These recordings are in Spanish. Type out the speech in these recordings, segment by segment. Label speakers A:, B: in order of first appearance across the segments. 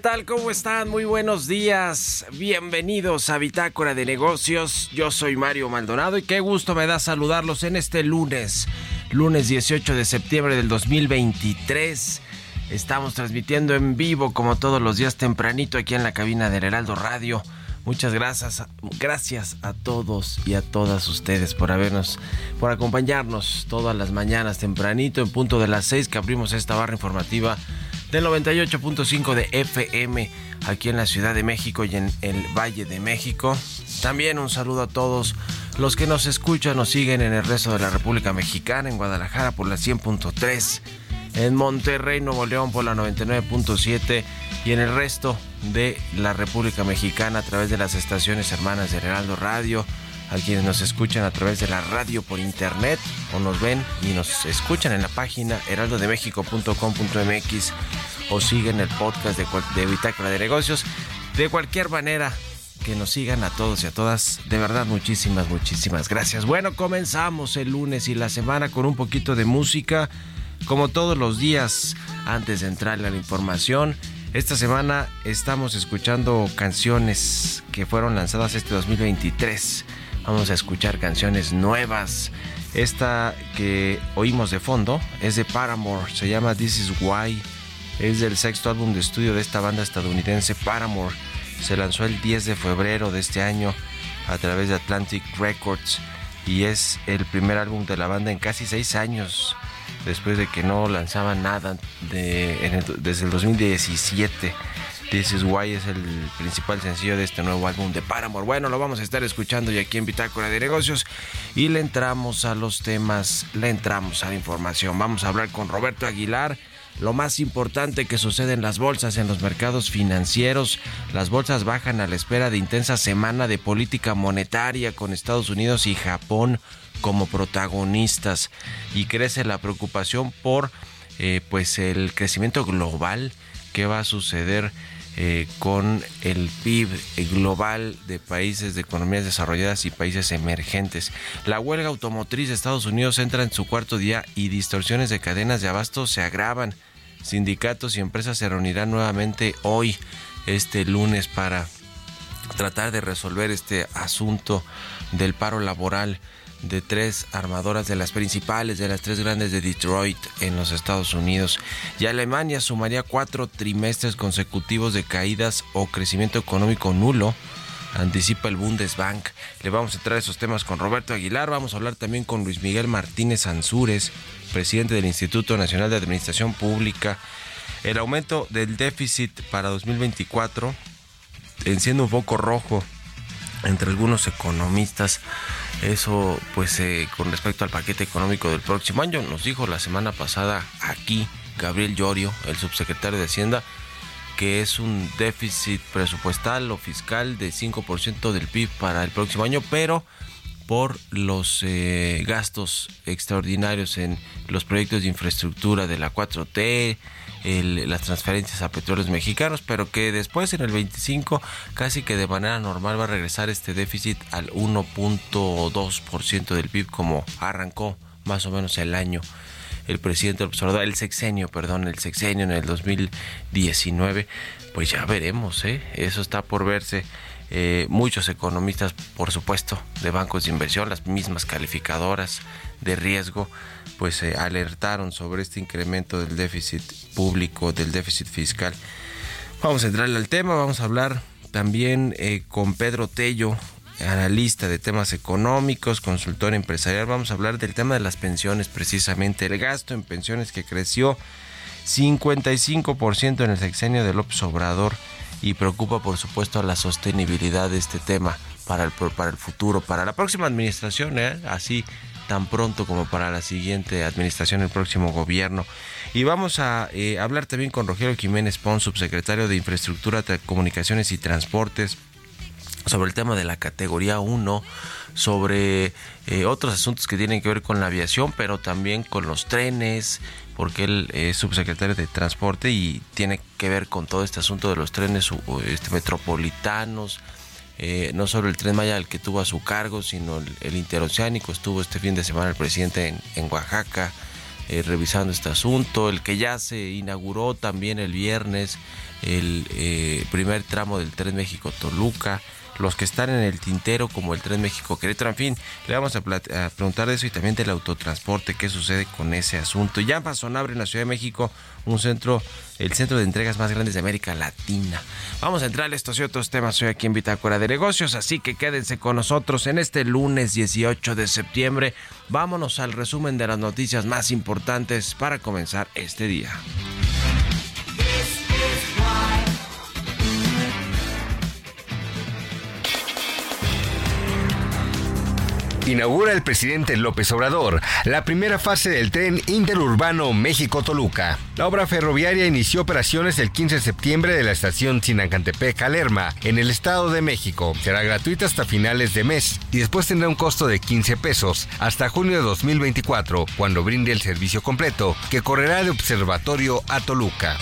A: Tal? ¿Cómo están? Muy buenos días. Bienvenidos a Bitácora de Negocios. Yo soy Mario Maldonado y qué gusto me da saludarlos en este lunes, lunes 18 de septiembre del 2023. Estamos transmitiendo en vivo como todos los días tempranito aquí en la cabina del Heraldo Radio. Muchas gracias, gracias a todos y a todas ustedes por habernos, por acompañarnos todas las mañanas tempranito en punto de las 6 que abrimos esta barra informativa del 98.5 de FM aquí en la Ciudad de México y en el Valle de México. También un saludo a todos los que nos escuchan, nos siguen en el resto de la República Mexicana, en Guadalajara por la 100.3, en Monterrey, Nuevo León por la 99.7 y en el resto de la República Mexicana a través de las estaciones hermanas de Heraldo Radio a quienes nos escuchan a través de la radio por internet o nos ven y nos escuchan en la página heraldodemexico.com.mx o siguen el podcast de, de Bitácora de Negocios. De cualquier manera, que nos sigan a todos y a todas. De verdad, muchísimas, muchísimas gracias. Bueno, comenzamos el lunes y la semana con un poquito de música. Como todos los días, antes de entrar a la información, esta semana estamos escuchando canciones que fueron lanzadas este 2023 Vamos a escuchar canciones nuevas. Esta que oímos de fondo es de Paramore, se llama This Is Why. Es del sexto álbum de estudio de esta banda estadounidense Paramore. Se lanzó el 10 de febrero de este año a través de Atlantic Records y es el primer álbum de la banda en casi seis años después de que no lanzaban nada desde el 2017. This is Why es el principal sencillo de este nuevo álbum de Paramore. Bueno, lo vamos a estar escuchando y aquí en Bitácora de Negocios. Y le entramos a los temas, le entramos a la información. Vamos a hablar con Roberto Aguilar. Lo más importante que sucede en las bolsas, en los mercados financieros. Las bolsas bajan a la espera de intensa semana de política monetaria con Estados Unidos y Japón como protagonistas. Y crece la preocupación por eh, pues el crecimiento global que va a suceder eh, con el PIB global de países de economías desarrolladas y países emergentes. La huelga automotriz de Estados Unidos entra en su cuarto día y distorsiones de cadenas de abasto se agravan. Sindicatos y empresas se reunirán nuevamente hoy, este lunes, para tratar de resolver este asunto del paro laboral de tres armadoras de las principales, de las tres grandes de Detroit en los Estados Unidos. Y Alemania sumaría cuatro trimestres consecutivos de caídas o crecimiento económico nulo. Anticipa el Bundesbank. Le vamos a entrar a esos temas con Roberto Aguilar. Vamos a hablar también con Luis Miguel Martínez Ansúrez, presidente del Instituto Nacional de Administración Pública. El aumento del déficit para 2024 enciende un foco rojo entre algunos economistas. Eso, pues, eh, con respecto al paquete económico del próximo año, nos dijo la semana pasada aquí Gabriel Llorio, el subsecretario de Hacienda, que es un déficit presupuestal o fiscal de 5% del PIB para el próximo año, pero por los eh, gastos extraordinarios en los proyectos de infraestructura de la 4T, las transferencias a petróleos mexicanos, pero que después en el 25 casi que de manera normal va a regresar este déficit al 1.2% del PIB como arrancó más o menos el año el presidente observador, el sexenio, perdón, el sexenio en el 2019, pues ya veremos, ¿eh? eso está por verse. Eh, muchos economistas, por supuesto, de bancos de inversión, las mismas calificadoras de riesgo, pues eh, alertaron sobre este incremento del déficit público, del déficit fiscal. Vamos a entrarle al tema, vamos a hablar también eh, con Pedro Tello, analista de temas económicos, consultor empresarial. Vamos a hablar del tema de las pensiones, precisamente el gasto en pensiones que creció 55% en el sexenio de López Obrador y preocupa por supuesto la sostenibilidad de este tema para el, para el futuro, para la próxima administración, ¿eh? así tan pronto como para la siguiente administración, el próximo gobierno. Y vamos a eh, hablar también con Rogelio Jiménez Pons, subsecretario de Infraestructura, Comunicaciones y Transportes, sobre el tema de la categoría 1, sobre eh, otros asuntos que tienen que ver con la aviación, pero también con los trenes, porque él es subsecretario de Transporte y tiene que ver con todo este asunto de los trenes este, metropolitanos, eh, no solo el tren Maya el que tuvo a su cargo, sino el, interoceánico. Estuvo este fin de semana el presidente en, Oaxaca eh, revisando este asunto. El que ya se inauguró también el viernes, el eh, primer tramo del tren México-Toluca los que están en el tintero como el Tren México Querétaro. En fin, le vamos a, preguntar de eso y también del autotransporte, qué sucede con ese asunto. Ya Amazon abre en la Ciudad de México un centro, el centro de entregas más grande de América Latina. Vamos a entrar a estos y otros temas hoy aquí en Bitácora de Negocios, así que quédense con nosotros en este lunes 18 de septiembre. Vámonos al resumen de las noticias más importantes para comenzar este día.
B: Inaugura el presidente López Obrador la primera fase del tren interurbano México-Toluca. La obra ferroviaria inició operaciones el 15 de septiembre de la estación Sinacantepec Lerma, en el Estado de México. Será gratuita hasta finales de mes y después tendrá un costo de 15 pesos hasta junio de 2024, cuando brinde el servicio completo, que correrá de Observatorio a Toluca.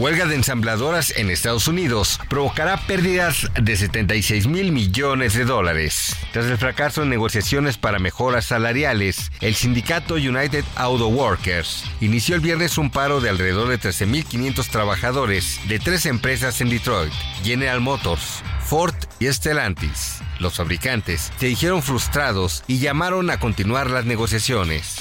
B: Huelga de ensambladoras en Estados Unidos provocará pérdidas de 76 mil millones de dólares. Tras el fracaso en negociaciones para mejoras salariales, el sindicato United Auto Workers inició el viernes un paro de alrededor de 13.500 trabajadores de tres empresas en Detroit, General Motors, Ford y Stellantis. Los fabricantes se dijeron frustrados y llamaron a continuar las negociaciones.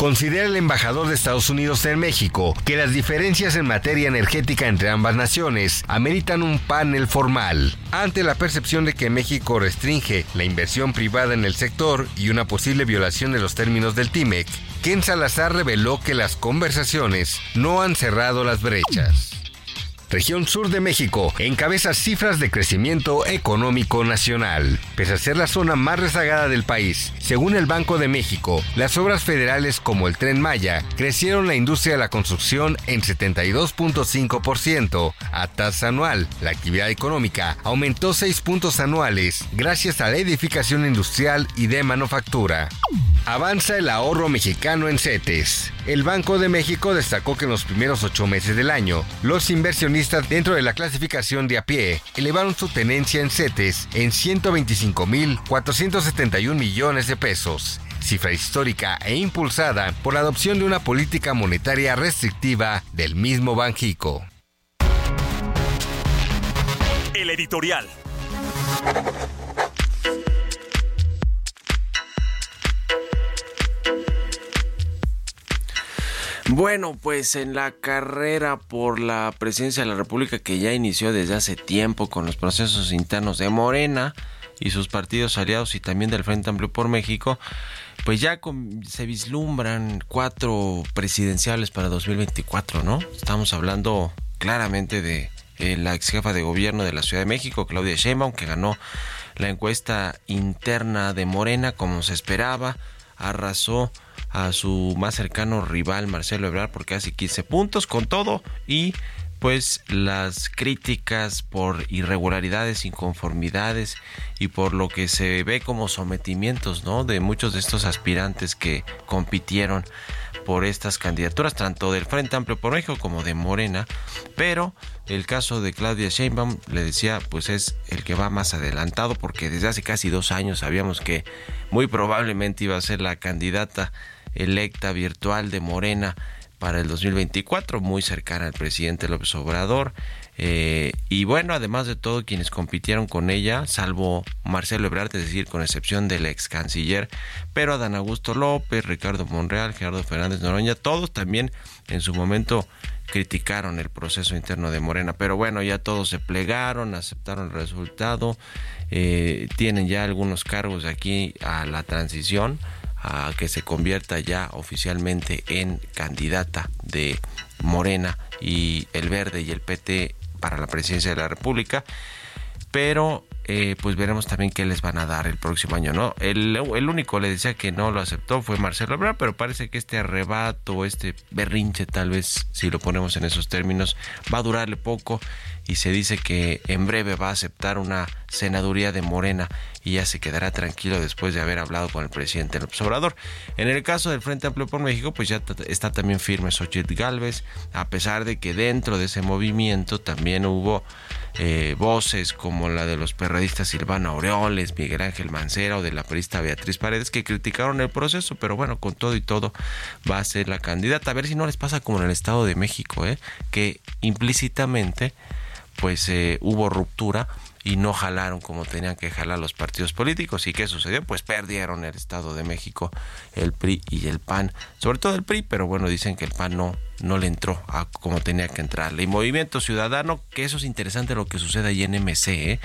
B: Considera el embajador de Estados Unidos en México que las diferencias en materia energética entre ambas naciones ameritan un panel formal. Ante la percepción de que México restringe la inversión privada en el sector y una posible violación de los términos del TIMEC, Ken Salazar reveló que las conversaciones no han cerrado las brechas región sur de México, encabeza cifras de crecimiento económico nacional. Pese a ser la zona más rezagada del país, según el Banco de México, las obras federales como el Tren Maya crecieron la industria de la construcción en 72.5% a tasa anual. La actividad económica aumentó 6 puntos anuales gracias a la edificación industrial y de manufactura. Avanza el ahorro mexicano en CETES. El Banco de México destacó que en los primeros ocho meses del año, los inversionistas dentro de la clasificación de a pie elevaron su tenencia en CETES en 125.471 millones de pesos cifra histórica e impulsada por la adopción de una política monetaria restrictiva del mismo Banjico.
C: El editorial.
A: Bueno, pues en la carrera por la presidencia de la República que ya inició desde hace tiempo con los procesos internos de Morena y sus partidos aliados y también del Frente Amplio por México, pues ya se vislumbran cuatro presidenciales para 2024, ¿no? Estamos hablando claramente de la ex jefa de gobierno de la Ciudad de México, Claudia Sheinbaum, que ganó la encuesta interna de Morena como se esperaba, arrasó a su más cercano rival Marcelo Ebrard por casi 15 puntos con todo y pues las críticas por irregularidades, inconformidades y por lo que se ve como sometimientos, ¿no? de muchos de estos aspirantes que compitieron por estas candidaturas, tanto del Frente Amplio por México como de Morena, pero el caso de Claudia Sheinbaum, le decía, pues es el que va más adelantado, porque desde hace casi dos años sabíamos que muy probablemente iba a ser la candidata electa virtual de Morena para el 2024, muy cercana al presidente López Obrador. Eh, y bueno, además de todo, quienes compitieron con ella, salvo Marcelo Ebrard, es decir, con excepción del ex canciller, pero Adán Augusto López, Ricardo Monreal, Gerardo Fernández Noroña, todos también en su momento criticaron el proceso interno de Morena, pero bueno, ya todos se plegaron, aceptaron el resultado, eh, tienen ya algunos cargos aquí a la transición a que se convierta ya oficialmente en candidata de Morena y el Verde y el PT para la presidencia de la República. Pero eh, pues veremos también qué les van a dar el próximo año, ¿no? El, el único le decía que no lo aceptó fue Marcelo Ebrard, pero parece que este arrebato, este berrinche tal vez, si lo ponemos en esos términos, va a durarle poco y se dice que en breve va a aceptar una senaduría de Morena y ya se quedará tranquilo después de haber hablado con el presidente López Obrador. En el caso del Frente Amplio por México, pues ya está también firme Xochitl Galvez, a pesar de que dentro de ese movimiento también hubo eh, voces como la de los perredistas Silvana Aureoles, Miguel Ángel Mancera o de la periodista Beatriz Paredes que criticaron el proceso, pero bueno, con todo y todo va a ser la candidata. A ver si no les pasa como en el Estado de México, ¿eh? que implícitamente pues eh, hubo ruptura y no jalaron como tenían que jalar los partidos políticos. ¿Y qué sucedió? Pues perdieron el Estado de México, el PRI y el PAN, sobre todo el PRI, pero bueno, dicen que el PAN no, no le entró a como tenía que entrarle. Y Movimiento Ciudadano, que eso es interesante lo que sucede ahí en MC, ¿eh?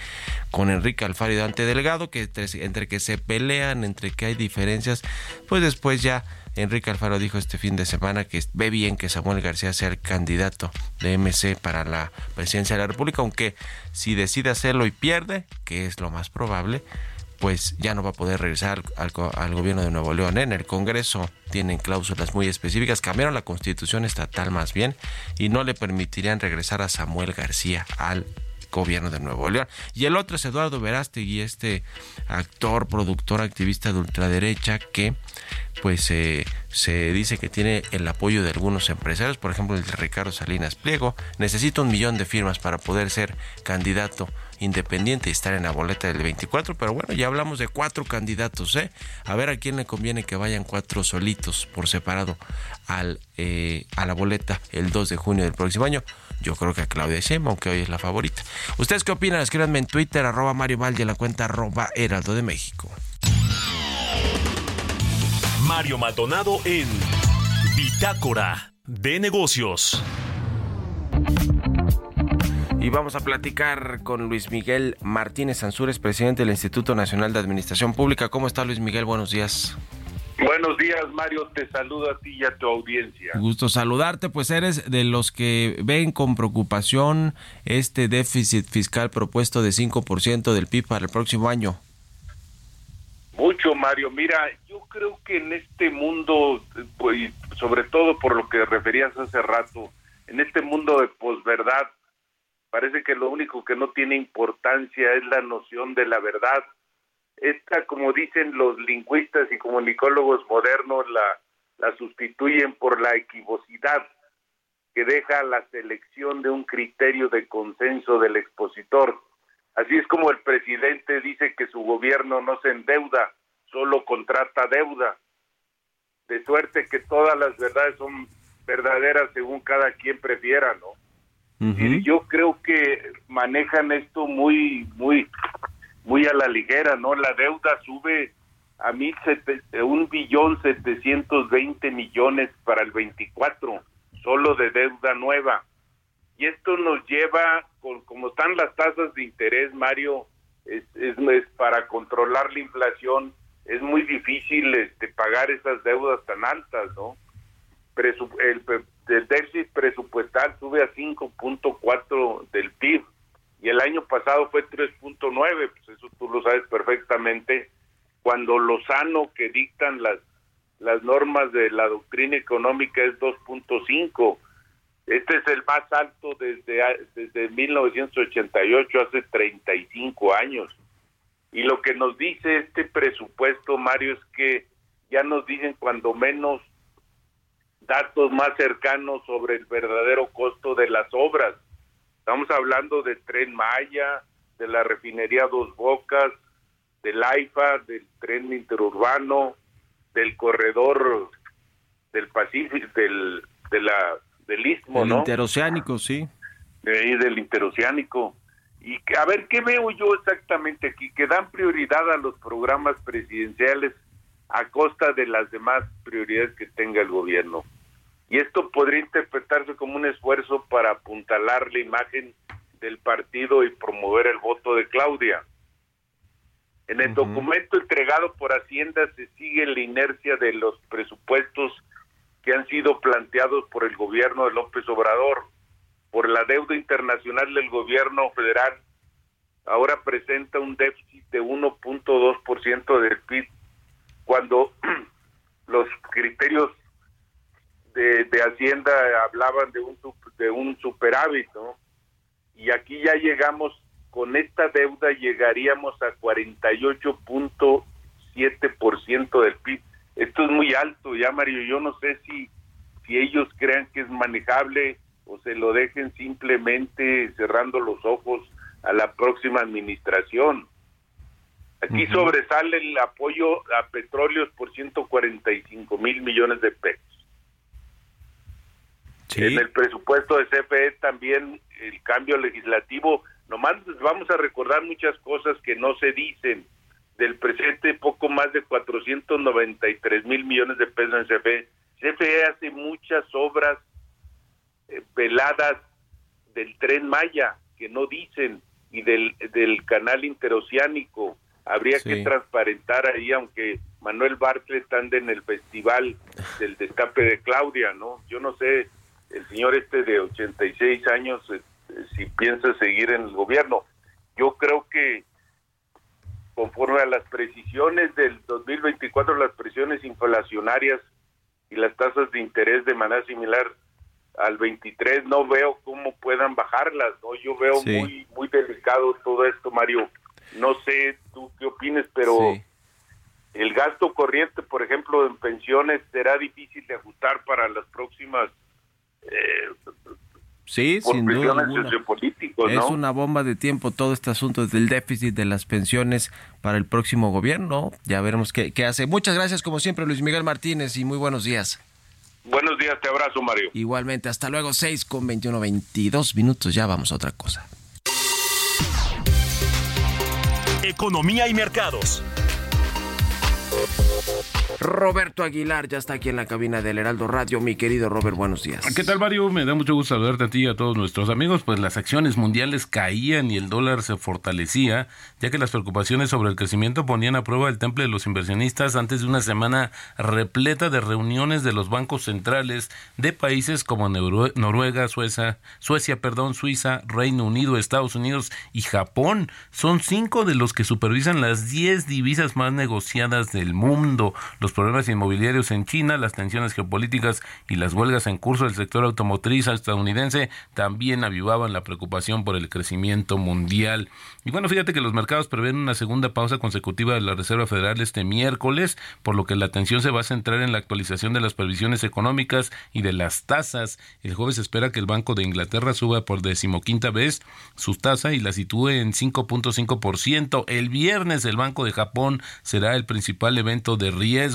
A: con Enrique Alfaro y Dante Delgado, que entre, entre que se pelean, entre que hay diferencias, pues después ya Enrique Alfaro dijo este fin de semana que ve bien que Samuel García sea el candidato de MC para la presidencia de la República, aunque si decide hacerlo y pierde, que es lo más probable, pues ya no va a poder regresar al, gobierno de Nuevo León. En el Congreso tienen cláusulas muy específicas, cambiaron la constitución estatal más bien y no le permitirían regresar a Samuel García al gobierno de Nuevo León. Y el otro es Eduardo Verástegui, este actor, productor, activista de ultraderecha que pues se dice que tiene el apoyo de algunos empresarios, por ejemplo el de Ricardo Salinas Pliego, necesita un millón de firmas para poder ser candidato independiente y estar en la boleta del 24, pero bueno, ya hablamos de cuatro candidatos, ¿eh? A ver a quién le conviene que vayan cuatro solitos por separado al, eh, a la boleta el 2 de junio del próximo año. Yo creo que a Claudia Sheinbaum, que hoy es la favorita. ¿Ustedes qué opinan? Escríbanme en Twitter, arroba Mario Valle, la cuenta arroba Heraldo de México.
C: Mario Maldonado en Bitácora de Negocios.
A: Y vamos a platicar con Luis Miguel Martínez Ansúrez, presidente del Instituto Nacional de Administración Pública. ¿Cómo está Luis Miguel? Buenos días.
D: Buenos días, Mario. Te saludo a ti y a tu audiencia.
A: Gusto saludarte, pues eres de los que ven con preocupación este déficit fiscal propuesto de 5% del PIB para el próximo año.
D: Mario. Mira, yo creo que en este mundo, pues, sobre todo por lo que referías hace rato, en este mundo de posverdad, parece que lo único que no tiene importancia es la noción de la verdad. Esta, como dicen los lingüistas y comunicólogos modernos, la, la sustituyen por la equivocidad que deja la selección de un criterio de consenso del expositor. Así es como el presidente dice que su gobierno no se endeuda, solo contrata deuda. De suerte que todas las verdades son verdaderas según cada quien prefiera, ¿no? Y yo creo que manejan esto muy, muy, muy a la ligera, ¿no? La deuda sube a mil un billón setecientos veinte millones para el 24, solo de deuda nueva. Y esto nos lleva, con, como están las tasas de interés, Mario, es, es, es para controlar la inflación, es muy difícil este, pagar esas deudas tan altas, ¿no? el, el déficit presupuestal sube a 5.4 del PIB y el año pasado fue 3.9, pues eso tú lo sabes perfectamente, cuando lo sano que dictan las las normas de la doctrina económica es 2.5. Este es el más alto desde desde 1988, hace 35 años. Y lo que nos dice este presupuesto, Mario, es que ya nos dicen cuando menos datos más cercanos sobre el verdadero costo de las obras. Estamos hablando del tren Maya, de la refinería Dos Bocas, del AIFA, del tren interurbano, del corredor del Pacífico, del, de la, del Istmo,
A: ¿no? interoceánico, sí.
D: De del interoceánico. Y que, a ver, ¿qué veo yo exactamente aquí? Que dan prioridad a los programas presidenciales a costa de las demás prioridades que tenga el gobierno. Y esto podría interpretarse como un esfuerzo para apuntalar la imagen del partido y promover el voto de Claudia. En el documento entregado por Hacienda se sigue la inercia de los presupuestos que han sido planteados por el gobierno de López Obrador, por la deuda internacional del gobierno federal. Ahora presenta un déficit de 1.2% del PIB, cuando los criterios de, Hacienda hablaban de un de un superávit, ¿no? Y aquí ya llegamos con esta deuda llegaríamos a 48.7% del PIB. Esto es muy alto, ya Mario, yo no sé si si ellos crean que es manejable o se lo dejen simplemente cerrando los ojos a la próxima administración. Aquí sobresale el apoyo a petróleos por 145 mil millones de pesos. En el presupuesto de CFE también el cambio legislativo, nomás vamos a recordar muchas cosas que no se dicen. Del presente, poco más de 493 mil millones de pesos en CFE. CFE hace muchas obras veladas del tren Maya que no dicen y del, del canal interoceánico. Habría que transparentar ahí, aunque Manuel Bartlett ande en el festival del destape de Claudia, ¿no? Yo no sé el señor este de 86 años eh, si piensa seguir en el gobierno. Yo creo que conforme a las precisiones del 2024, las presiones inflacionarias y las tasas de interés de manera similar al 23, no veo cómo puedan bajarlas, ¿no? Yo veo muy muy delicado todo esto, Mario. No sé tú qué opines, pero el gasto corriente, por ejemplo, en pensiones será difícil de ajustar para las próximas eh,
A: Sí, sin duda
D: Es
A: una bomba de tiempo todo este asunto del déficit de las pensiones para el próximo gobierno. Ya veremos qué, qué hace. Muchas gracias, como siempre, Luis Miguel Martínez, y muy buenos días.
D: Buenos días, te abrazo, Mario.
A: Igualmente, hasta luego, 6 con 21, 22 minutos. Ya vamos a otra cosa.
C: Economía y mercados.
A: Roberto Aguilar ya está aquí en la cabina del Heraldo Radio. Mi querido Robert, buenos días.
E: ¿Qué tal, Mario? Me da mucho gusto saludarte a ti y a todos nuestros amigos. Pues las acciones mundiales caían y el dólar se fortalecía, ya que las preocupaciones sobre el crecimiento ponían a prueba el temple de los inversionistas antes de una semana repleta de reuniones de los bancos centrales de países como Noruega, Suecia, Suecia, perdón, Suiza, Reino Unido, Estados Unidos y Japón. Son cinco de los que supervisan las diez divisas más negociadas del mundo los problemas inmobiliarios en China, las tensiones geopolíticas y las huelgas en curso del sector automotriz estadounidense también avivaban la preocupación por el crecimiento mundial. Y bueno, fíjate que los mercados prevén una segunda pausa consecutiva de la Reserva Federal este miércoles, por lo que la atención se va a centrar en la actualización de las previsiones económicas y de las tasas. El jueves espera que el Banco de Inglaterra suba por decimoquinta vez su tasa y la sitúe en 5.5%. El viernes el Banco de Japón será el principal evento de riesgo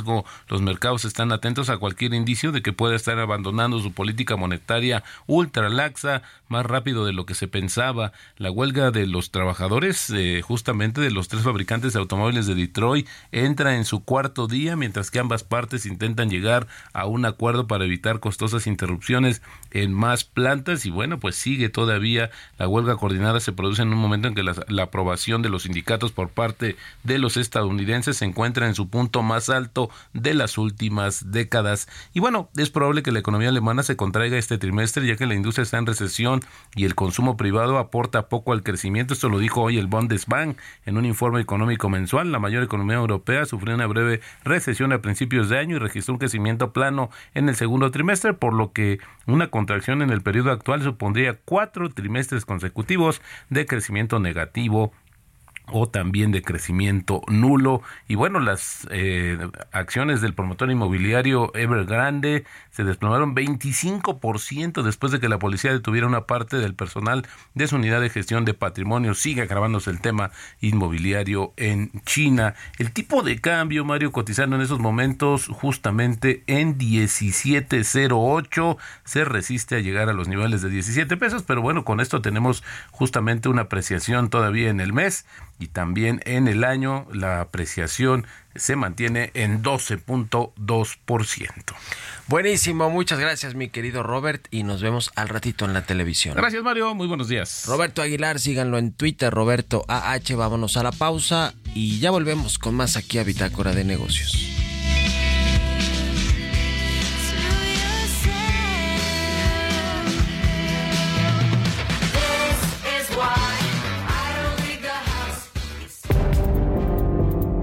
E: los mercados están atentos a cualquier indicio de que pueda estar abandonando su política monetaria ultra laxa más rápido de lo que se pensaba. La huelga de los trabajadores, eh, justamente de los tres fabricantes de automóviles de Detroit, entra en su cuarto día, mientras que ambas partes intentan llegar a un acuerdo para evitar costosas interrupciones en más plantas. Y bueno, pues sigue todavía la huelga coordinada. Se produce en un momento en que la, la aprobación de los sindicatos por parte de los estadounidenses se encuentra en su punto más alto de las últimas décadas. Y bueno, es probable que la economía alemana se contraiga este trimestre ya que la industria está en recesión y el consumo privado aporta poco al crecimiento. Esto lo dijo hoy el Bundesbank en un informe económico mensual. La mayor economía europea sufrió una breve recesión a principios de año y registró un crecimiento plano en el segundo trimestre, por lo que una contracción en el periodo actual supondría cuatro trimestres consecutivos de crecimiento negativo o también de crecimiento nulo. Y bueno, las eh, acciones del promotor inmobiliario Evergrande se desplomaron 25% después de que la policía detuviera una parte del personal de su unidad de gestión de patrimonio. Sigue agravándose el tema inmobiliario en China. El tipo de cambio, Mario, cotizando en esos momentos justamente en 17.08, se resiste a llegar a los niveles de 17 pesos, pero bueno, con esto tenemos justamente una apreciación todavía en el mes y también en el año la apreciación se mantiene en 12.2%.
A: Buenísimo, muchas gracias mi querido Robert y nos vemos al ratito en la televisión.
E: Gracias Mario, muy buenos días.
A: Roberto Aguilar, síganlo en Twitter, Roberto AH, vámonos a la pausa y ya volvemos con más aquí a Bitácora de Negocios.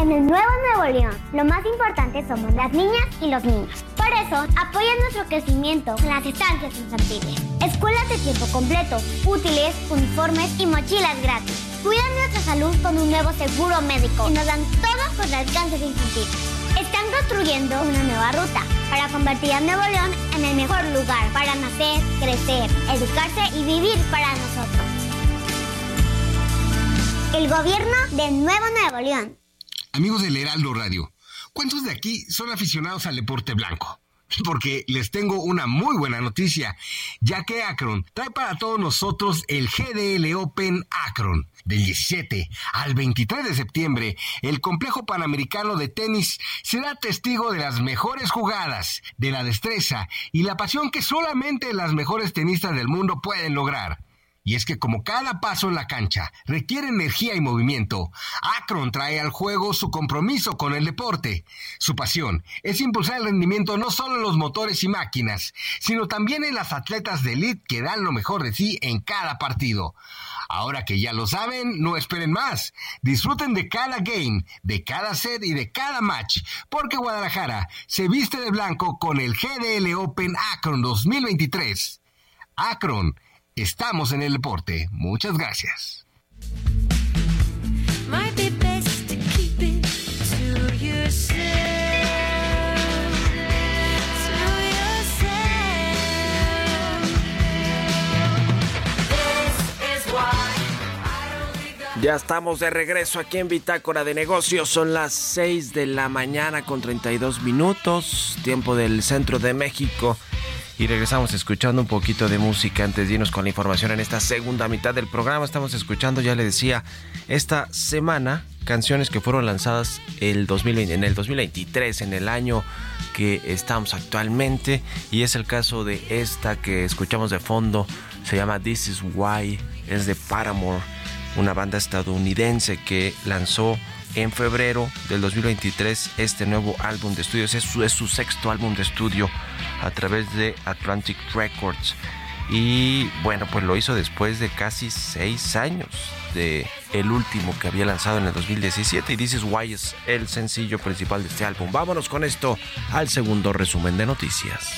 F: En el Nuevo Nuevo León, lo más importante somos las niñas y los niños. Por eso, apoya nuestro crecimiento en las estancias infantiles. Escuelas de tiempo completo, útiles, uniformes y mochilas gratis. Cuidan nuestra salud con un nuevo seguro médico y nos dan todo contra el cáncer infantil. Están construyendo una nueva ruta para convertir a Nuevo León en el mejor lugar para nacer, crecer, educarse y vivir para nosotros. El gobierno de Nuevo Nuevo León.
G: Amigos del Heraldo Radio, ¿cuántos de aquí son aficionados al deporte blanco? Porque les tengo una muy buena noticia, ya que Akron trae para todos nosotros el GDL Open Akron. Del 17 al 23 de septiembre, el complejo panamericano de tenis será testigo de las mejores jugadas, de la destreza y la pasión que solamente las mejores tenistas del mundo pueden lograr. Y es que como cada paso en la cancha requiere energía y movimiento, Akron trae al juego su compromiso con el deporte. Su pasión es impulsar el rendimiento no solo en los motores y máquinas, sino también en las atletas de elite que dan lo mejor de sí en cada partido. Ahora que ya lo saben, no esperen más. Disfruten de cada game, de cada set y de cada match, porque Guadalajara se viste de blanco con el GDL Open Akron 2023. Akron Estamos en el deporte. Muchas gracias.
A: Ya estamos de regreso aquí en Bitácora de Negocios. Son las 6 de la mañana con 32 minutos, tiempo del centro de México y regresamos escuchando un poquito de música antes de irnos con la información en esta segunda mitad del programa. Estamos escuchando, ya le decía, esta semana canciones que fueron lanzadas el 2020, en el 2023, en el año que estamos actualmente. Y es el caso de esta que escuchamos de fondo. Se llama This Is Why. Es de Paramore, una banda estadounidense que lanzó en febrero del 2023 este nuevo álbum de estudios. Es su, es su sexto álbum de estudio a través de Atlantic Records. Y bueno, pues lo hizo después de casi seis años de el último que había lanzado en el 2017. Y is Why es el sencillo principal de este álbum. Vámonos con esto al segundo resumen de noticias.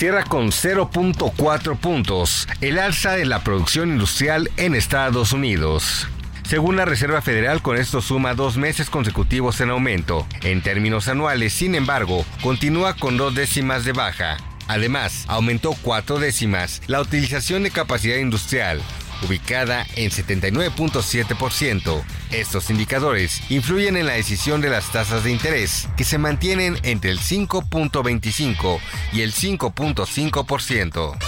B: Cierra con 0.4 puntos el alza de la producción industrial en Estados Unidos. Según la Reserva Federal, con esto suma dos meses consecutivos en aumento. En términos anuales, sin embargo, continúa con dos décimas de baja. Además, aumentó cuatro décimas la utilización de capacidad industrial, ubicada en 79.7%. Estos indicadores influyen en la decisión de las tasas de interés, que se mantienen entre el 5.25 y el 5.5%.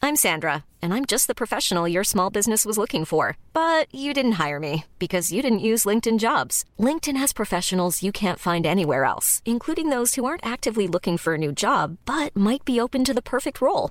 H: I'm Sandra, and I'm just the professional your small business was looking for. But you didn't hire me because you didn't use LinkedIn jobs. LinkedIn has professionals you can't find anywhere else, including those who aren't actively looking for a new job but might be open to the perfect role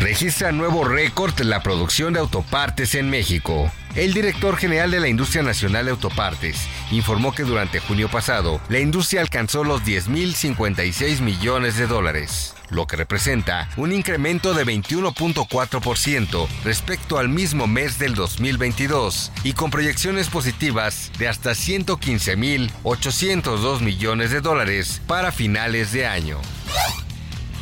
B: Registra nuevo récord la producción de autopartes en México. El director general de la Industria Nacional de Autopartes informó que durante junio pasado la industria alcanzó los 10.056 millones de dólares, lo que representa un incremento de 21.4% respecto al mismo mes del 2022 y con proyecciones positivas de hasta 115.802 millones de dólares para finales de año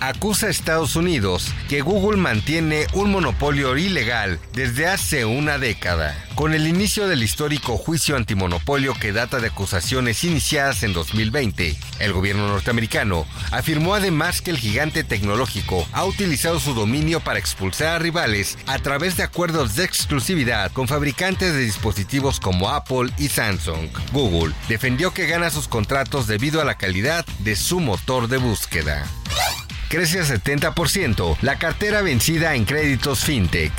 B: acusa a Estados Unidos que Google mantiene un monopolio ilegal desde hace una década. Con el inicio del histórico juicio antimonopolio que data de acusaciones iniciadas en 2020, el gobierno norteamericano afirmó además que el gigante tecnológico ha utilizado su dominio para expulsar a rivales a través de acuerdos de exclusividad con fabricantes de dispositivos como Apple y Samsung. Google defendió que gana sus contratos debido a la calidad de su motor de búsqueda crece a 70% la cartera vencida en créditos fintech.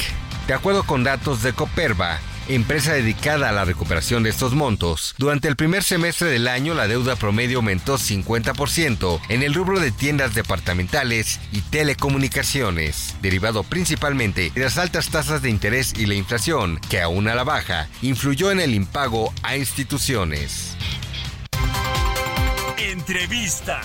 B: De acuerdo con datos de Coperva, empresa dedicada a la recuperación de estos montos, durante el primer semestre del año la deuda promedio aumentó 50% en el rubro de tiendas departamentales y telecomunicaciones, derivado principalmente de las altas tasas de interés y la inflación, que aún a la baja influyó en el impago a instituciones.
C: Entrevista.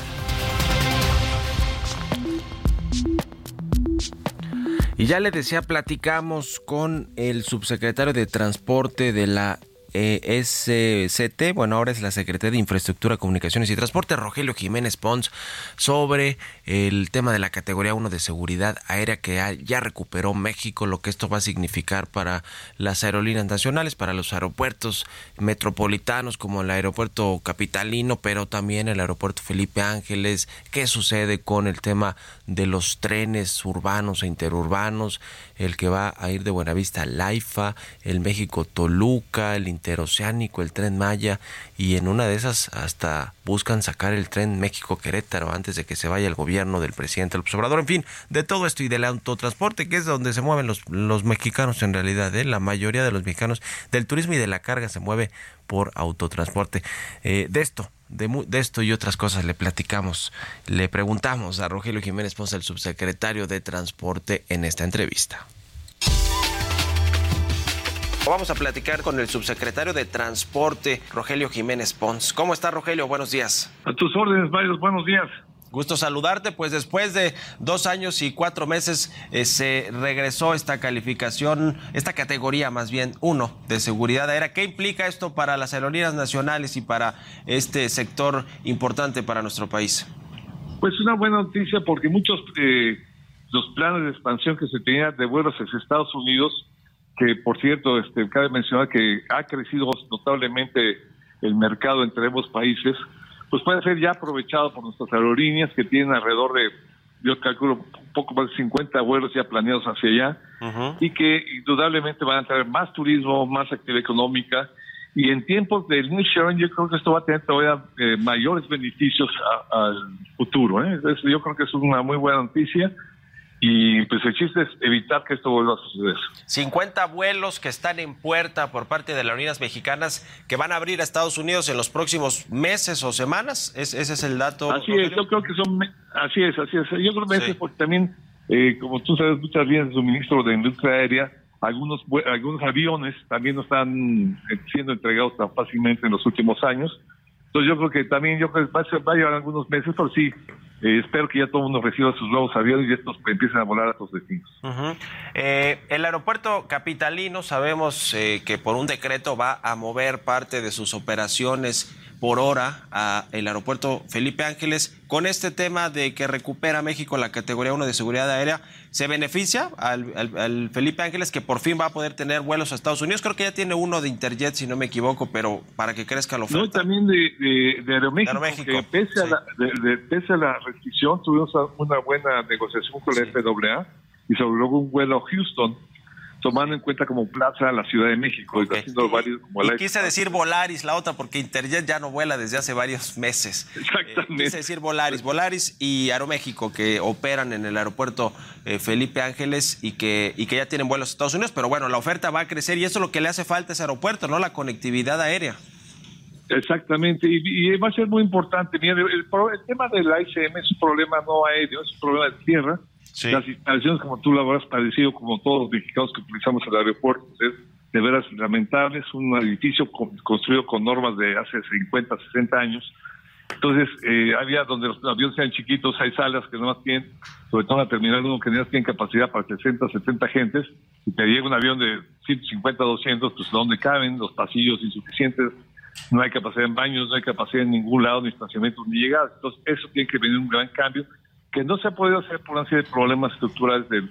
A: Y ya le decía, platicamos con el subsecretario de Transporte de la eh, SCT, bueno, ahora es la Secretaría de Infraestructura, Comunicaciones y Transporte, Rogelio Jiménez Pons, sobre el tema de la categoría 1 de seguridad aérea que ya recuperó México, lo que esto va a significar para las aerolíneas nacionales, para los aeropuertos metropolitanos como el aeropuerto capitalino, pero también el aeropuerto Felipe Ángeles, qué sucede con el tema de los trenes urbanos e interurbanos, el que va a ir de Buenavista a Laifa, el México Toluca, el interoceánico, el tren Maya y en una de esas hasta buscan sacar el tren México Querétaro antes de que se vaya el gobierno del presidente López Obrador, en fin, de todo esto y del autotransporte que es donde se mueven los, los mexicanos en realidad, ¿eh? la mayoría de los mexicanos del turismo y de la carga se mueve por autotransporte. Eh, de esto de, de, esto y otras cosas le platicamos, le preguntamos a Rogelio Jiménez Ponce, el subsecretario de Transporte, en esta entrevista. Vamos a platicar con el subsecretario de Transporte, Rogelio Jiménez Pons. ¿Cómo está, Rogelio? Buenos días.
I: A tus órdenes, varios buenos días.
A: Gusto saludarte, pues después de dos años y cuatro meses eh, se regresó esta calificación, esta categoría más bien uno de seguridad aérea. ¿Qué implica esto para las aerolíneas nacionales y para este sector importante para nuestro país?
I: Pues una buena noticia porque muchos eh, los planes de expansión que se tenían de vuelos hacia Estados Unidos, que por cierto, este, cabe mencionar que ha crecido notablemente el mercado entre ambos países, pues puede ser ya aprovechado por nuestras aerolíneas que tienen alrededor de, yo calculo, un poco más de 50 vuelos ya planeados hacia allá y que indudablemente van a traer más turismo, más actividad económica y en tiempos del new sharing yo creo que esto va a tener todavía eh, mayores beneficios al futuro. ¿eh? yo creo que es una muy buena noticia y pues el chiste es evitar que esto vuelva a suceder.
A: 50 vuelos que están en puerta por parte de las aerolíneas mexicanas que van a abrir a Estados Unidos en los próximos meses o semanas. ¿Es, ¿Ese es el dato?
I: Así es, yo creo que son, así es, así es. Yo creo que meses porque también, eh, como tú sabes, muchas veces el suministro de industria aérea, algunos, algunos aviones también no están siendo entregados tan fácilmente en los últimos años. Entonces yo creo que también, yo creo que va a, va a llevar algunos meses, pero sí, eh, espero que ya todo el mundo reciba sus nuevos aviones y estos empiecen a volar a sus destinos.
A: Eh, el aeropuerto capitalino sabemos eh, que por un decreto va a mover parte de sus operaciones por hora a el aeropuerto Felipe Ángeles. Con este tema de que recupera México la categoría 1 de seguridad aérea, ¿se beneficia al, Felipe Ángeles que por fin va a poder tener vuelos a Estados Unidos? Creo que ya tiene uno de Interjet, si no me equivoco, pero para que crezca la oferta.
I: No, también de, de, Aeroméxico, que pese, a la, pese a la restricción, tuvimos una buena negociación con la FAA y se logró un vuelo a Houston tomando en cuenta como plaza la Ciudad de México. Y,
A: quise decir Volaris, la otra, porque Interjet ya no vuela desde hace varios meses.
I: Exactamente.
A: Eh, quise decir Volaris, Volaris y Aeroméxico, que operan en el aeropuerto eh, Felipe Ángeles y que, y que ya tienen vuelos a Estados Unidos. Pero bueno, la oferta va a crecer y eso es lo que le hace falta a ese aeropuerto, ¿no? La conectividad aérea.
I: Exactamente, y, va a ser muy importante. Mira, el, el, tema del AICM es un problema no aéreo, es un problema de tierra las instalaciones, como tú lo habrás padecido, como todos los mexicanos que utilizamos el aeropuerto, es de veras lamentable. Es un edificio construido con normas de hace 50, 60 años. Entonces, eh, había donde los aviones sean chiquitos, hay salas que no más tienen, sobre todo en la terminal uno que no tienen capacidad para 60, 70 gentes, y te llega un avión de 150, 200, pues donde caben los pasillos insuficientes, no hay capacidad en baños, no hay capacidad en ningún lado, ni estacionamientos, ni llegadas. Entonces, eso tiene que venir un gran cambio que no se ha podido hacer por una serie de problemas estructurales de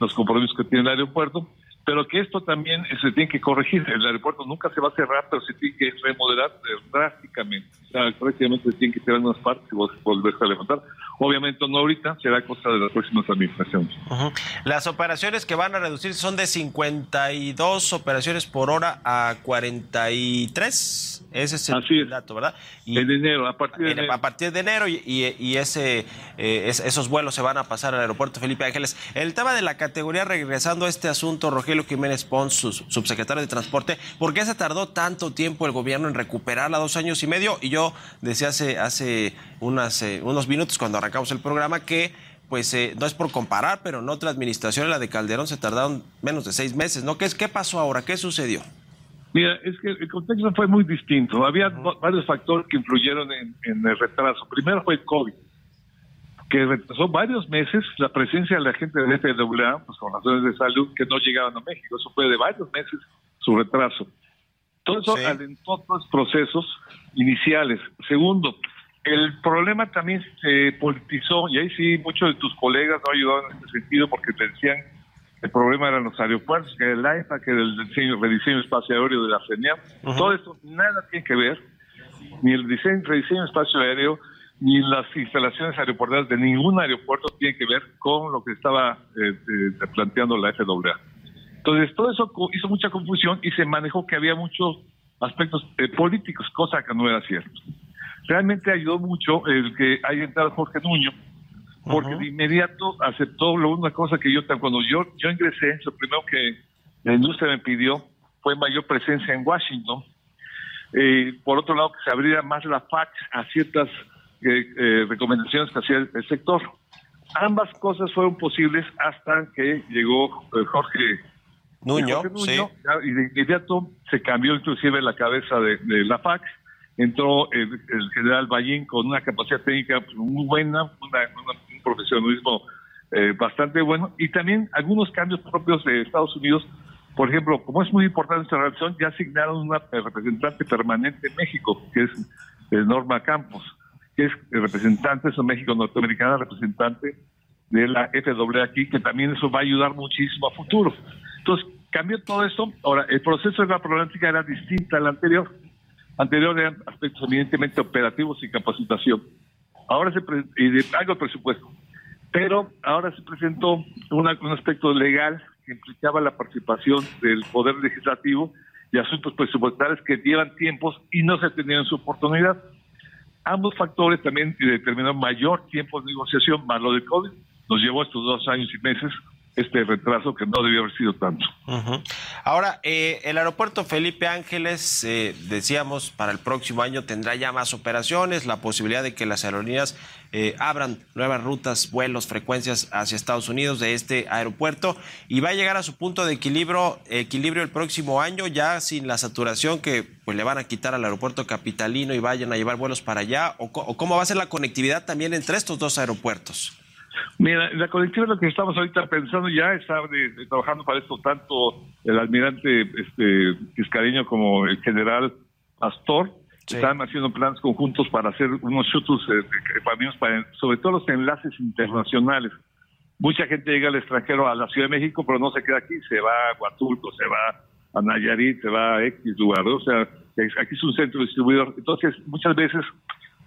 I: los compromisos que tiene el aeropuerto, pero que esto también se tiene que corregir. El aeropuerto nunca se va a cerrar, pero se tiene que remodelar drásticamente. O sea, prácticamente se tienen que tirar unas partes y volverse a levantar. Obviamente no ahorita, será cosa de las próximas administraciones.
A: Las operaciones que van a reducir son de 52 operaciones por hora a 43. Ese es el dato, ¿verdad?
I: Y, en enero, a partir de enero.
A: A partir de enero y, ese, eh, esos vuelos se van a pasar al aeropuerto Felipe Ángeles. El tema de la categoría, regresando a este asunto, Rogelio Jiménez Pons, subsecretario de Transporte, ¿por qué se tardó tanto tiempo el gobierno en recuperarla, dos años y medio? Y yo decía hace, hace unas, eh, unos minutos cuando arrancamos el programa que pues eh, no es por comparar, pero en otra administración, la de Calderón, se tardaron menos de seis meses, ¿no? ¿Qué, qué pasó ahora? ¿Qué sucedió?
I: Mira, es que el contexto fue muy distinto. Había varios factores que influyeron en, el retraso. Primero fue el COVID, que retrasó varios meses la presencia de la gente de FAA, pues con razones de salud, que no llegaban a México. Eso fue de varios meses su retraso. Todo eso alentó los procesos iniciales. Segundo, el problema también se politizó, y ahí sí muchos de tus colegas no ayudaron en este sentido porque te decían el problema eran los aeropuertos, que el AIFA, que el diseño, rediseño espacio aéreo de la CENIA. Todo esto nada tiene que ver, ni el diseño, rediseño espacio aéreo, ni las instalaciones aeroportuarias de ningún aeropuerto tiene que ver con lo que estaba eh, eh, planteando la FAA. Entonces, todo eso hizo mucha confusión y se manejó que había muchos aspectos eh, políticos, cosa que no era cierto. Realmente ayudó mucho el que haya entrado Jorge Nuño, porque de inmediato aceptó lo, una cosa que yo, cuando yo, yo ingresé, lo primero que la industria me pidió fue mayor presencia en Washington. por otro lado, que se abriera más la FAC a ciertas eh, recomendaciones que hacía el, sector. Ambas cosas fueron posibles hasta que llegó eh, Jorge
A: Nuño,
I: y de inmediato se cambió inclusive la cabeza de, la FAC, entró el, general Ballín con una capacidad técnica muy buena, un profesionalismo eh, bastante bueno, y también algunos cambios propios de Estados Unidos. Por ejemplo, como es muy importante esta relación, ya asignaron una representante permanente en México, que es Norma Campos que es representante, es México norteamericana, representante de la FAA aquí, que también eso va a ayudar muchísimo a futuro. Entonces, cambió todo esto. Ahora, el proceso de la problemática era distinta al anterior. Anterior eran aspectos evidentemente operativos y capacitación. Ahora se y de algo presupuesto. Pero ahora se presentó un aspecto legal que implicaba la participación del Poder Legislativo y asuntos presupuestarios que llevan tiempos y no se tenían su oportunidad. Ambos factores también determinaron mayor tiempo de negociación, más lo del COVID, nos llevó estos dos años y meses este retraso que no debió haber sido tanto.
A: Ahora, eh, el aeropuerto Felipe Ángeles, eh, decíamos, para el próximo año tendrá ya más operaciones, la posibilidad de que las aerolíneas eh, abran nuevas rutas, vuelos, frecuencias hacia Estados Unidos de este aeropuerto y va a llegar a su punto de equilibrio, equilibrio el próximo año, ya sin la saturación que pues le van a quitar al aeropuerto capitalino y vayan a llevar vuelos para allá, o cómo va a ser la conectividad también entre estos dos aeropuertos.
I: Mira, la colectiva lo que estamos ahorita pensando ya está trabajando para esto tanto el almirante este Fiscareño como el general Pastor. Están haciendo planes conjuntos para hacer unos shuttles eh, para, sobre todo los enlaces internacionales. Mucha gente llega al extranjero, a la Ciudad de México, pero no se queda aquí, se va a Huatulco, se va a Nayarit, se va a X lugar. O sea, aquí es un centro distribuidor. Entonces, muchas veces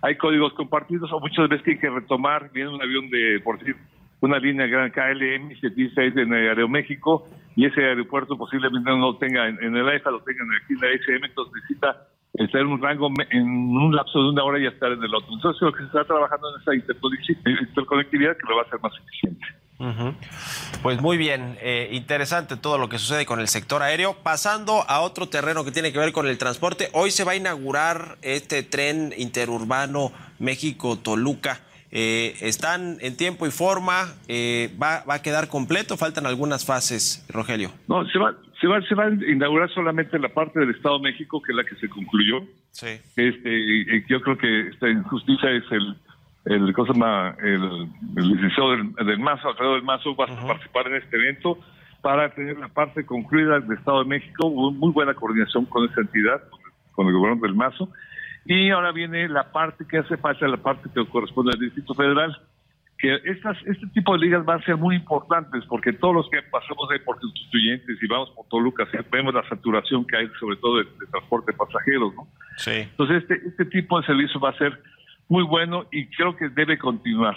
I: hay códigos compartidos o muchas veces tiene que retomar, viene un avión de, por decir, una línea gran KLM 76 en Aeroméxico y ese aeropuerto posiblemente no lo tenga en, el AIFA, lo tenga aquí en la SM, entonces necesita estar en un rango, en un lapso de una hora y estar en el otro. Entonces lo que se está trabajando en esa interconectividad que lo va a hacer más eficiente.
A: Pues muy bien, eh, interesante todo lo que sucede con el sector aéreo. Pasando a otro terreno que tiene que ver con el transporte, hoy se va a inaugurar este tren interurbano México-Toluca. Eh, ¿Están en tiempo y forma? Eh, ¿va, ¿Va a quedar completo? ¿Faltan algunas fases, Rogelio?
I: No, se va, se va, se va a inaugurar solamente la parte del Estado de México, que es la que se concluyó.
A: Sí.
I: Este, yo creo que esta injusticia es el el, cosa el, el licenciado del, Mazo, Alfredo del Mazo, va a participar en este evento para tener la parte concluida del Estado de México, muy buena coordinación con esa entidad, con el gobierno del Mazo, y ahora viene la parte que hace falta, la parte que corresponde al Distrito Federal, que estas, este tipo de ligas van a ser muy importantes porque todos los que pasamos ahí por constituyentes y vamos por Toluca, vemos la saturación que hay sobre todo de, transporte de pasajeros, ¿no?
A: Sí.
I: Entonces este, este tipo de servicio va a ser muy bueno y creo que debe continuar.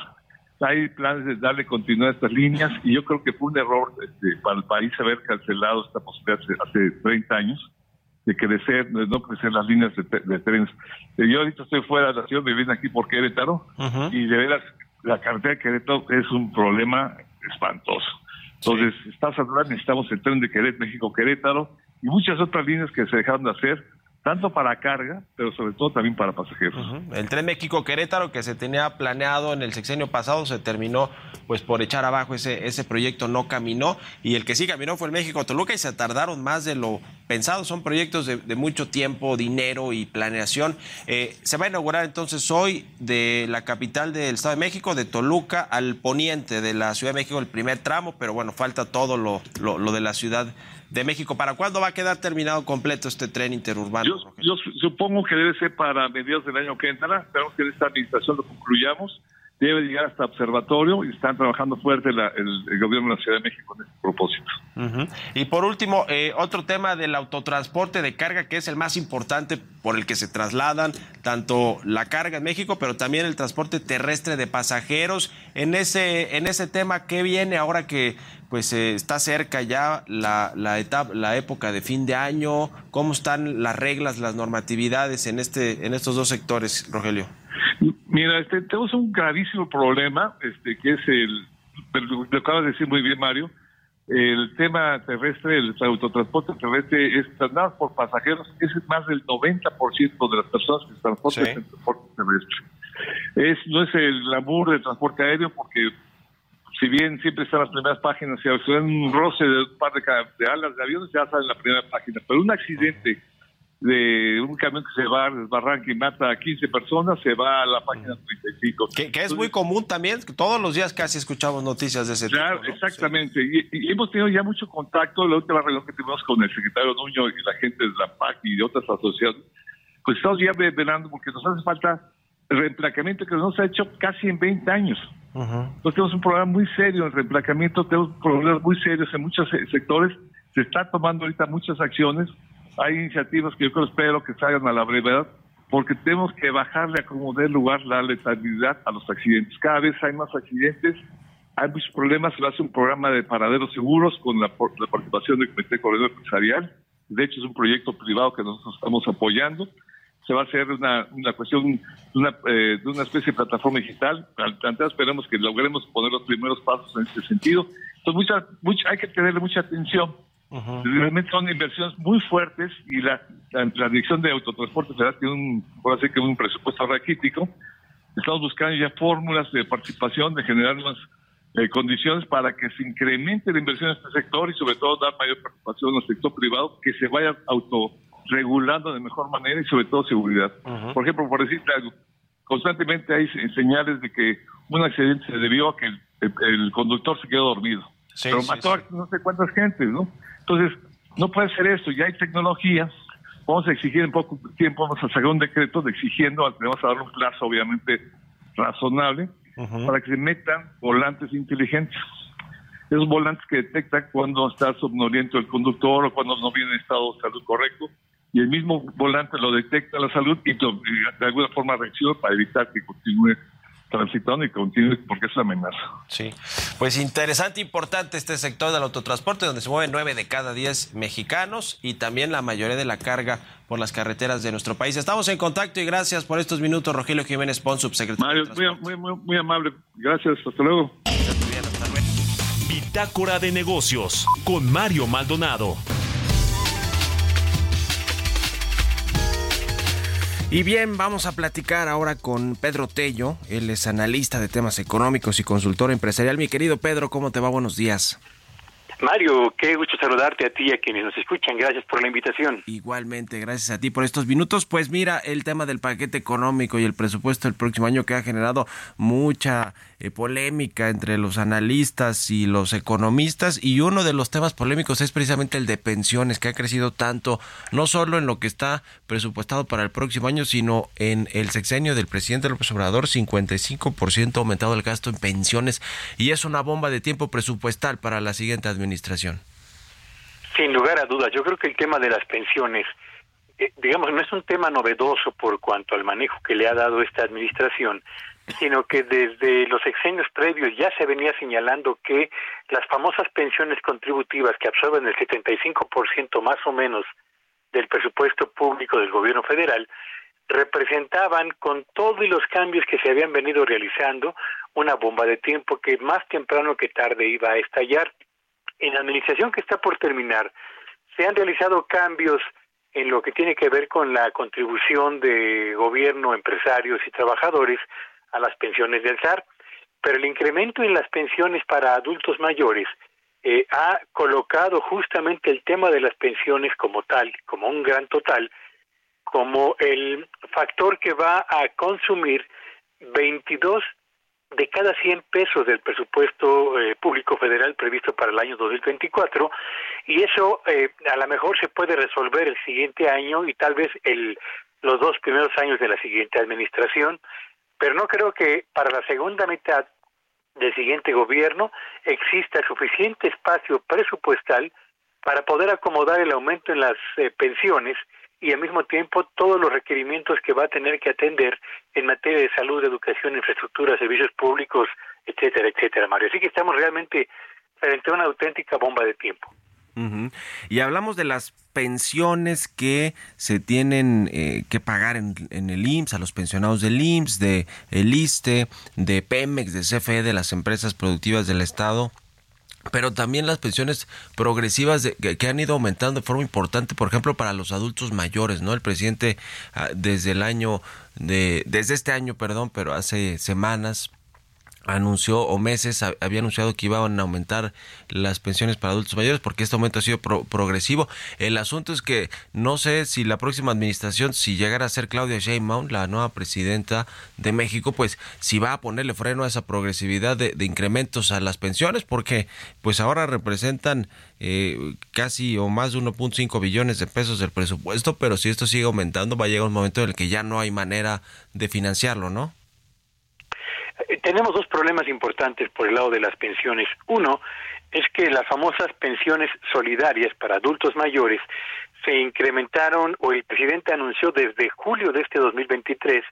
I: Hay planes de darle continuidad a estas líneas y yo creo que fue un error este, para el país haber cancelado esta posibilidad hace, 30 años de crecer, de no crecer las líneas de, de trenes. Eh, yo ahorita estoy fuera de la ciudad, me aquí por Querétaro y de veras la carretera de Querétaro es un problema espantoso. Entonces, está saturada, necesitamos el tren de Querétaro, México-Querétaro y muchas otras líneas que se dejaron de hacer tanto para carga, pero sobre todo también para pasajeros.
A: El tren México-Querétaro que se tenía planeado en el sexenio pasado se terminó pues por echar abajo ese, ese proyecto, no caminó y el que sí caminó fue el México-Toluca y se tardaron más de lo pensado, son proyectos de, mucho tiempo, dinero y planeación. Eh, se va a inaugurar entonces hoy de la capital del Estado de México, de Toluca al poniente de la Ciudad de México, el primer tramo, pero bueno, falta todo lo, lo, lo de la Ciudad de México. ¿Para cuándo va a quedar terminado completo este tren interurbano?
I: Yo, supongo que debe ser para mediados del año que entra. Esperamos que esta administración lo concluyamos. Debe llegar hasta observatorio y están trabajando fuerte el, gobierno de la Ciudad de México en este propósito.
A: Y por último, eh, otro tema del autotransporte de carga que es el más importante por el que se trasladan tanto la carga en México, pero también el transporte terrestre de pasajeros. En ese, en ese tema, ¿qué viene ahora que pues eh, está cerca ya la, la, etapa, la época de fin de año. ¿Cómo están las reglas, las normatividades en este, en estos dos sectores, Rogelio?
I: Mira, este, tenemos un gravísimo problema, este, que es el, lo acabas de decir muy bien, Mario, el tema terrestre, el autotransporte terrestre es trasladados por pasajeros, es más del 90% de las personas que se transportan en transporte terrestre. Es, no es el glamour del transporte aéreo porque si bien siempre están las primeras páginas, si hay un roce de un par de, alas de aviones, ya sale en la primera página. Pero un accidente de un camión que se va, desbarranca y mata a 15 personas, se va a la página 35.
A: Que, que es muy común también, todos los días casi escuchamos noticias de ese
I: claro, tipo. Exactamente, y, hemos tenido ya mucho contacto, la última reunión que tuvimos con el secretario Nuño y la gente de la PAC y de otras asociaciones, pues estamos ya velando porque nos hace falta el reemplacamiento que nos ha hecho casi en 20 años. Entonces tenemos un problema muy serio en reemplacamiento, tenemos problemas muy serios en muchos sectores, se está tomando ahorita muchas acciones, hay iniciativas que yo creo espero que salgan a la brevedad, porque tenemos que bajarle a como dé lugar la letalidad a los accidentes. Cada vez hay más accidentes, hay muchos problemas, se hace un programa de paraderos seguros con la, la participación del Comité Corredor Empresarial, de hecho es un proyecto privado que nosotros estamos apoyando, se va a hacer una, una cuestión una, eh, de una especie de plataforma digital. esperemos que logremos poner los primeros pasos en este sentido. Entonces, mucha, mucha, hay que tenerle mucha atención. Realmente son inversiones muy fuertes y la, la, Dirección de Autotransporte Federal tiene un, puede ser que un presupuesto raquítico. Estamos buscando ya fórmulas de participación, de generar unas eh, condiciones para que se incremente la inversión en este sector y sobre todo dar mayor participación al sector privado, que se vaya auto regulando de mejor manera y sobre todo seguridad. Por ejemplo, por decirte algo, constantemente hay señales de que un accidente se debió a que el, conductor se quedó dormido. Pero mató a no sé cuántas gentes, ¿no? Entonces, no puede ser esto, ya hay tecnología, vamos a exigir en poco tiempo, vamos a sacar un decreto de exigiendo, vamos a dar un plazo obviamente razonable, para que se metan volantes inteligentes. Esos volantes que detectan cuando está somnoliento el conductor o cuando no viene en estado de salud correcto y el mismo volante lo detecta la salud y, de alguna forma reacciona para evitar que continúe transitando y continúe porque es una amenaza.
A: Sí, pues interesante, importante este sector del autotransporte donde se mueven nueve de cada diez mexicanos y también la mayoría de la carga por las carreteras de nuestro país. Estamos en contacto y gracias por estos minutos, Rogelio Jiménez Pons, subsecretario.
I: Mario, muy, muy, muy, amable. Gracias, hasta luego.
C: Bitácora de negocios con Mario Maldonado.
A: Y bien, vamos a platicar ahora con Pedro Tello. Él es analista de temas económicos y consultor empresarial. Mi querido Pedro, ¿cómo te va? Buenos días.
J: Mario, qué gusto saludarte a ti y a quienes nos escuchan. Gracias por la invitación.
A: Igualmente, gracias a ti por estos minutos. Pues mira, el tema del paquete económico y el presupuesto del próximo año que ha generado mucha eh, polémica entre los analistas y los economistas y uno de los temas polémicos es precisamente el de pensiones que ha crecido tanto no solo en lo que está presupuestado para el próximo año sino en el sexenio del presidente López Obrador 55% aumentado el gasto en pensiones y es una bomba de tiempo presupuestal para la siguiente administración.
J: Sin lugar a dudas, yo creo que el tema de las pensiones eh, digamos, no es un tema novedoso por cuanto al manejo que le ha dado esta administración, sino que desde los exenios previos ya se venía señalando que las famosas pensiones contributivas que absorben el 75% más o menos del presupuesto público del gobierno federal representaban con todos los cambios que se habían venido realizando una bomba de tiempo que más temprano que tarde iba a estallar. En la administración que está por terminar se han realizado cambios en lo que tiene que ver con la contribución de gobierno, empresarios y trabajadores a las pensiones del SAR, pero el incremento en las pensiones para adultos mayores eh, ha colocado justamente el tema de las pensiones como tal, como un gran total, como el factor que va a consumir 22 de cada 100 pesos del presupuesto eh, público federal previsto para el año 2024 y eso eh, a lo mejor se puede resolver el siguiente año y tal vez el los dos primeros años de la siguiente administración, pero no creo que para la segunda mitad del siguiente gobierno exista suficiente espacio presupuestal para poder acomodar el aumento en las eh, pensiones y al mismo tiempo todos los requerimientos que va a tener que atender en materia de salud, educación, infraestructura, servicios públicos, etcétera, etcétera, Mario. Así que estamos realmente frente a una auténtica bomba de tiempo.
A: Y hablamos de las pensiones que se tienen eh, que pagar en, el IMSS, a los pensionados del IMSS, de el ISTE, de Pemex, de CFE, de las empresas productivas del Estado pero también las pensiones progresivas que, han ido aumentando de forma importante, por ejemplo, para los adultos mayores, ¿no? El presidente ah, desde el año de desde este año, perdón, pero hace semanas anunció o meses había anunciado que iban a aumentar las pensiones para adultos mayores porque este aumento ha sido progresivo. El asunto es que no sé si la próxima administración, si llegara a ser Claudia Sheinbaum, la nueva presidenta de México, pues si va a ponerle freno a esa progresividad de, incrementos a las pensiones porque pues ahora representan eh, casi o más de 1.5 billones de pesos del presupuesto, pero si esto sigue aumentando va a llegar un momento en el que ya no hay manera de financiarlo, ¿no?
J: Eh, tenemos dos problemas importantes por el lado de las pensiones. Uno es que las famosas pensiones solidarias para adultos mayores se incrementaron o el presidente anunció desde julio de este 2023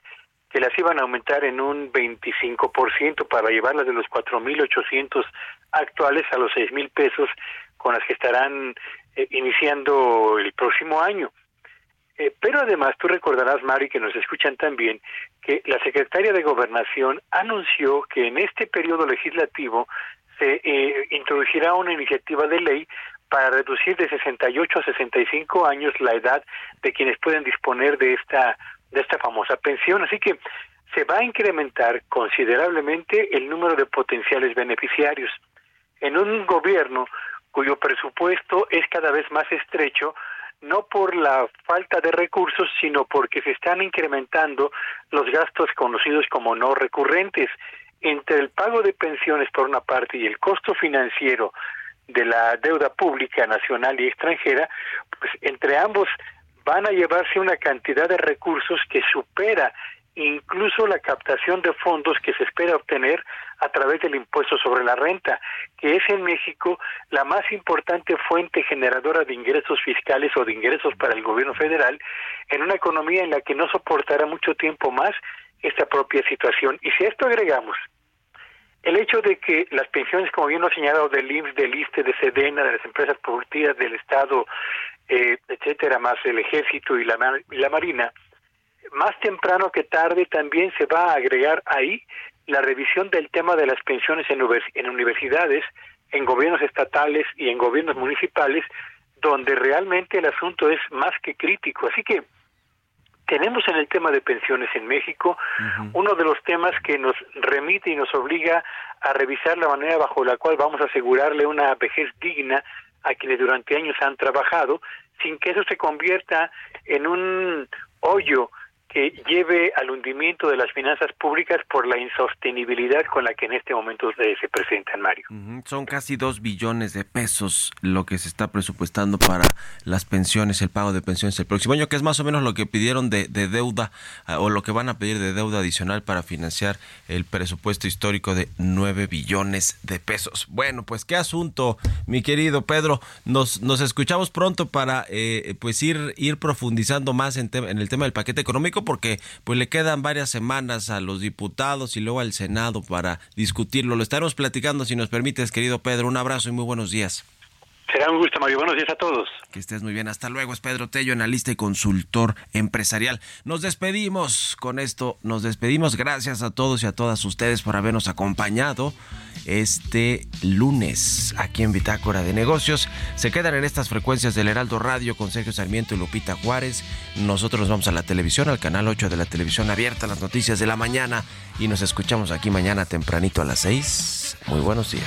J: que las iban a aumentar en un 25% para llevarlas de los 4.800 actuales a los 6.000 pesos con las que estarán eh, iniciando el próximo año. Eh, pero además tú recordarás, Mari, que nos escuchan también, que la secretaria de Gobernación anunció que en este periodo legislativo se eh, introducirá una iniciativa de ley para reducir de 68 a 65 años la edad de quienes pueden disponer de esta de esta famosa pensión. Así que se va a incrementar considerablemente el número de potenciales beneficiarios. En un gobierno cuyo presupuesto es cada vez más estrecho, no por la falta de recursos, sino porque se están incrementando los gastos conocidos como no recurrentes. Entre el pago de pensiones por una parte y el costo financiero de la deuda pública nacional y extranjera, pues entre ambos van a llevarse una cantidad de recursos que supera incluso la captación de fondos que se espera obtener a través del impuesto sobre la renta, que es en México la más importante fuente generadora de ingresos fiscales o de ingresos para el gobierno federal, en una economía en la que no soportará mucho tiempo más esta propia situación. Y si a esto agregamos el hecho de que las pensiones, como bien lo ha señalado del IMSS, del ISTE, de SEDENA, de las empresas productivas del Estado, eh, etcétera, más el Ejército y la, y la Marina, más temprano que tarde también se va a agregar ahí la revisión del tema de las pensiones en, universidades, en gobiernos estatales y en gobiernos municipales, donde realmente el asunto es más que crítico. Así que tenemos en el tema de pensiones en México uno de los temas que nos remite y nos obliga a revisar la manera bajo la cual vamos a asegurarle una vejez digna a quienes durante años han trabajado, sin que eso se convierta en un hoyo que lleve al hundimiento de las finanzas públicas por la insostenibilidad con la que en este momento se, se presentan, Mario.
A: Son casi dos billones de pesos lo que se está presupuestando para las pensiones, el pago de pensiones el próximo año, que es más o menos lo que pidieron de, deuda ah, o lo que van a pedir de deuda adicional para financiar el presupuesto histórico de nueve billones de pesos. Bueno, pues qué asunto, mi querido Pedro. Nos, nos escuchamos pronto para eh, pues ir, ir profundizando más en, en el tema del paquete económico porque pues le quedan varias semanas a los diputados y luego al Senado para discutirlo. Lo estaremos platicando si nos permites, querido Pedro. Un abrazo y muy buenos días.
J: Será un gusto, Mario. Buenos días a todos.
A: Que estés muy bien. Hasta luego. Es Pedro Tello, analista y consultor empresarial. Nos despedimos con esto. Nos despedimos. Gracias a todos y a todas ustedes por habernos acompañado este lunes aquí en Bitácora de Negocios. Se quedan en estas frecuencias del Heraldo Radio con Sergio Sarmiento y Lupita Juárez. Nosotros nos vamos a la televisión, al canal 8 de la televisión abierta, las noticias de la mañana. Y nos escuchamos aquí mañana tempranito a las 6. Muy buenos días.